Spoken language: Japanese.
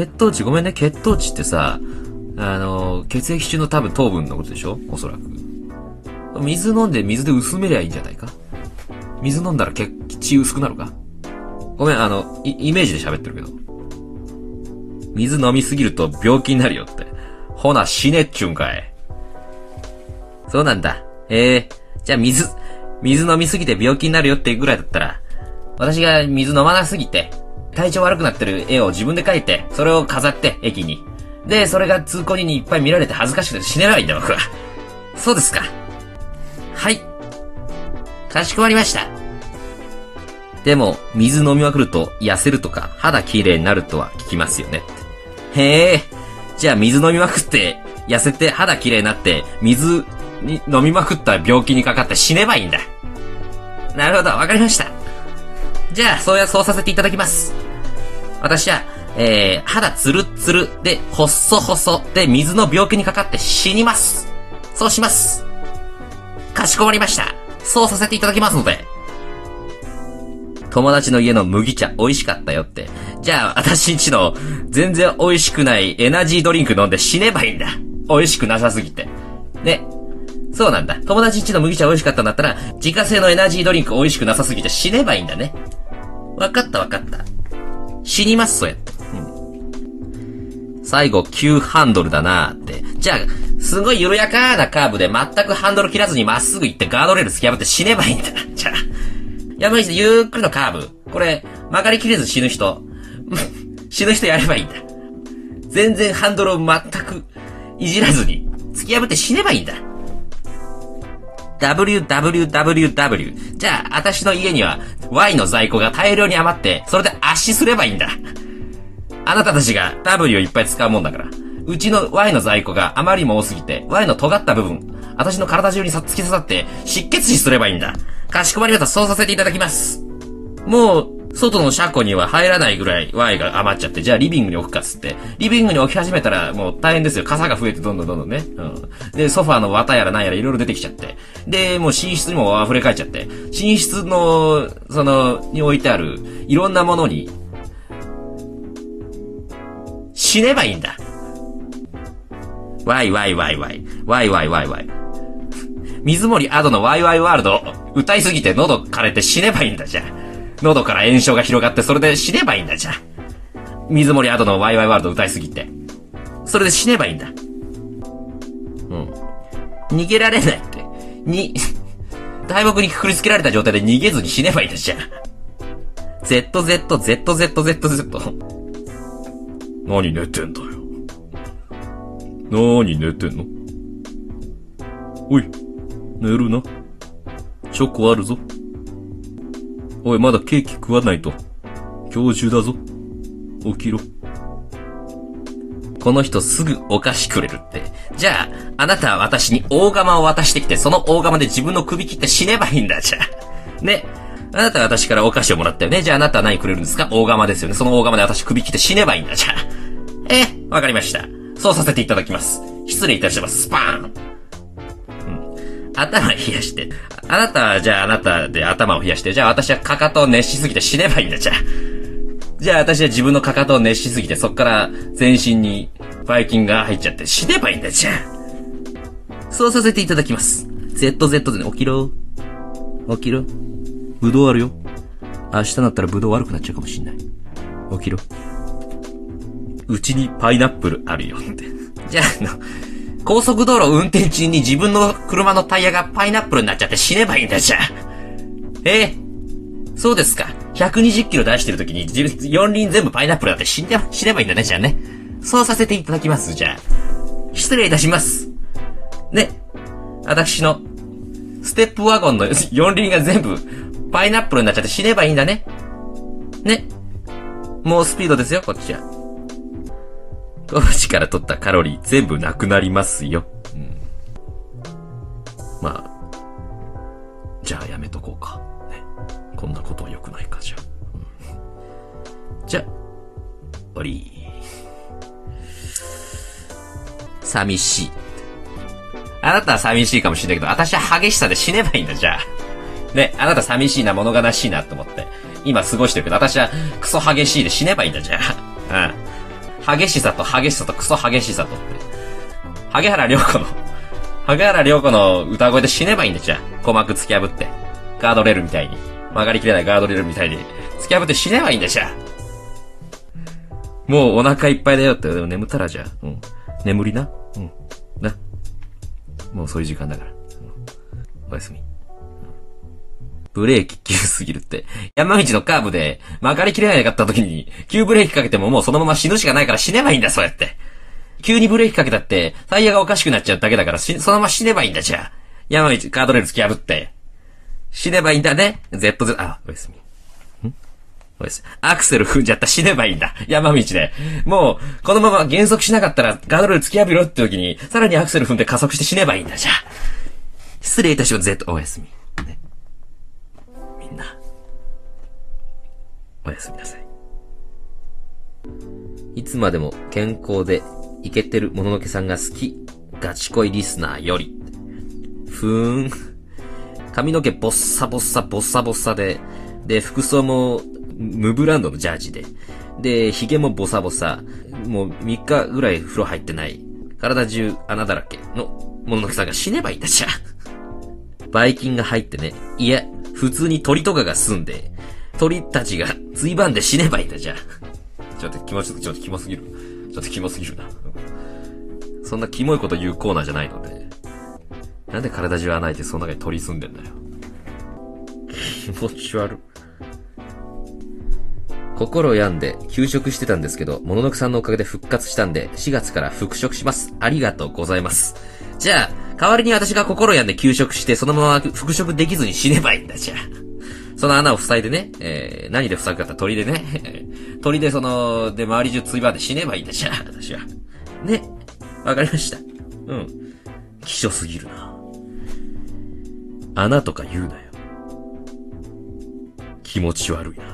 血糖値、ごめんね、血糖値ってさ、あの、血液中の多分糖分のことでしょ？おそらく。水飲んで水で薄めりゃいいんじゃないか？水飲んだら血、血薄くなるか？ごめん、あの、イメージで喋ってるけど。水飲みすぎると病気になるよって。ほな、死ねっちゅうんかい。そうなんだ。ええー、じゃあ水、水飲みすぎて病気になるよってぐらいだったら、私が水飲まなすぎて、体調悪くなってる絵を自分で描いて、それを飾って、駅に。で、それが通行人にいっぱい見られて恥ずかしくて死ねないんだ、僕は。そうですか。はい。かしこまりました。でも、水飲みまくると痩せるとか肌綺麗になるとは聞きますよね。へえ。じゃあ水飲みまくって、痩せて肌綺麗になって、水に飲みまくった病気にかかって死ねばいいんだ。なるほど、わかりました。じゃあ、そうや、そうさせていただきます。私は、えー、肌ツルツルで、細細で水の病気にかかって死にます。そうします。かしこまりました。そうさせていただきますので。友達の家の麦茶美味しかったよって。じゃあ、私んちの全然美味しくないエナジードリンク飲んで死ねばいいんだ。美味しくなさすぎて。ね。そうなんだ。友達んちの麦茶美味しかったんだったら、自家製のエナジードリンク美味しくなさすぎて死ねばいいんだね。わかったわかった。死にます、そやって。うん。最後、急ハンドルだなーって。じゃあ、すごい緩やかなカーブで全くハンドル切らずにまっすぐ行ってガードレール突き破って死ねばいいんだ。じゃあ。山道でゆっくりのカーブ。これ、曲がりきれず死ぬ人。死ぬ人やればいいんだ。全然ハンドルを全くいじらずに、突き破って死ねばいいんだ。www。じゃあ、私の家には Y の在庫が大量に余って、それで圧死すればいいんだ。あなたたちが W をいっぱい使うもんだから。うちの Y の在庫があまりにも多すぎて、Y の尖った部分、私の体中に突き刺さって失血死すればいいんだ。かしこまりました。そうさせていただきます。もう、外の車庫には入らないぐらい Y が余っちゃって、じゃあリビングに置くかっつって。リビングに置き始めたらもう大変ですよ。傘が増えてどんどんどんどんね。うん。で、ソファーの綿やら何やらいろいろ出てきちゃって。で、もう寝室にも溢れ返っちゃって。寝室の、その、に置いてある、いろんなものに、死ねばいいんだ。ワイワイワイワイ。ワイワイワイワイ。水森アドのワイワイワールド歌いすぎて喉枯れて死ねばいいんだじゃあ。喉から炎症が広がってそれで死ねばいいんだじゃあ。水森アドのワイワイワールド歌いすぎて。それで死ねばいいんだ。うん。逃げられないって。に、大木にくくりつけられた状態で逃げずに死ねばいいんだじゃあ。ZZZZZZ。何寝てんだよ。何寝てんの？おい、寝るな。チョコあるぞ。おい、まだケーキ食わないと。今日中だぞ。起きろ。この人すぐお菓子くれるって。じゃあ、あなたは私に大釜を渡してきて、その大釜で自分の首切って死ねばいいんだ、じゃあ。ね。あなたは私からお菓子をもらったよね。じゃああなたは何くれるんですか？大釜ですよね。その大釜で私首切って死ねばいいんだ、じゃあ。え、わかりました。そうさせていただきます。失礼いたします。スパーン。頭冷やして。あなたは、じゃああなたで頭を冷やして、じゃあ私はかかとを熱しすぎて死ねばいいんだ、じゃあ。じゃあ私は自分のかかとを熱しすぎて、そっから全身にバイキンが入っちゃって死ねばいいんだ、じゃあ。そうさせていただきます。ZZ で、ね、起きろ。起きろ。ぶどうあるよ。明日になったらぶどう悪くなっちゃうかもしんない。起きろ。うちにパイナップルあるよって。じゃあ、あの、高速道路運転中に自分の車のタイヤがパイナップルになっちゃって死ねばいいんだじゃあ。ええそうですか。120キロ出してる時に四輪全部パイナップルだって死んで、死ねばいいんだね、じゃあね。そうさせていただきます、じゃあ。失礼いたします。ね。私の、ステップワゴンの四輪が全部、パイナップルになっちゃって死ねばいいんだね。ね。もうスピードですよ、こっちは。当時から取ったカロリー全部なくなりますよ。うん。まあ、じゃあやめとこうか。ね。こんなことは良くないか、じゃあ。うん、じゃあ、終わり。寂しい。あなたは寂しいかもしれないけど、私は激しさで死ねばいいんだ、じゃあ。ね、あなた寂しいな、物悲しいなと思って。今過ごしてるけど、私はクソ激しいで死ねばいいんだ、じゃあ。うん。激しさと激しさとクソ激しさとって。萩原良子の、萩原良子の歌声で死ねばいいんだじゃあ。鼓膜突き破って。ガードレールみたいに。曲がりきれないガードレールみたいに。突き破って死ねばいいんだじゃあ。もうお腹いっぱいだよって、でも眠ったらじゃあ。うん。眠りな。うん。な。もうそういう時間だから。うん、おやすみ。ブレーキ急すぎるって。山道のカーブで曲がりきれなかった時に、急ブレーキかけてももうそのまま死ぬしかないから死ねばいいんだ、そうやって。急にブレーキかけたって、タイヤがおかしくなっちゃうだけだから、そのまま死ねばいいんだ、じゃあ。山道、カードレール突き破って。死ねばいいんだね。ZZ、あ、おやすみ。ん？おやすみ。アクセル踏んじゃった死ねばいいんだ。山道で。もう、このまま減速しなかったら、ガードレール突き破ろって時に、さらにアクセル踏んで加速して死ねばいいんだ、じゃあ。失礼いたします、Z、おやす。みおやすみなさい。いつまでも健康でイケてるもののけさんが好き。ガチ恋リスナーより。ふーん。髪の毛ボッサボッサボッサボッサで、で、服装も無ブランドのジャージで、で、髭もボサボサ、もう3日ぐらい風呂入ってない、体中穴だらけのもののけさんが死ねばいいんだじゃ。バイキンが入ってね、いや、普通に鳥とかが住んで、鳥たちがついばんで死ねばいいんだじゃ。ちょっと気持ち、ちょっとキモすぎる。ちょっとキモすぎるな。そんなキモいこと言うコーナーじゃないので。なんで体中穴開いてその中に鳥住んでんだよ。気持ち悪。心病んで休職してたんですけど、もののくさんのおかげで復活したんで、4月から復職します。ありがとうございます。じゃあ、代わりに私が心病んで休職して、そのまま復職できずに死ねばいいんだ、じゃあ。その穴を塞いでね、えー、何で塞ぐかって鳥でね、鳥でその、で、周り中ついばんで死ねばいいんだ、じゃあ、私は。ね。わかりました。うん。希少すぎるな。穴とか言うなよ。気持ち悪いな。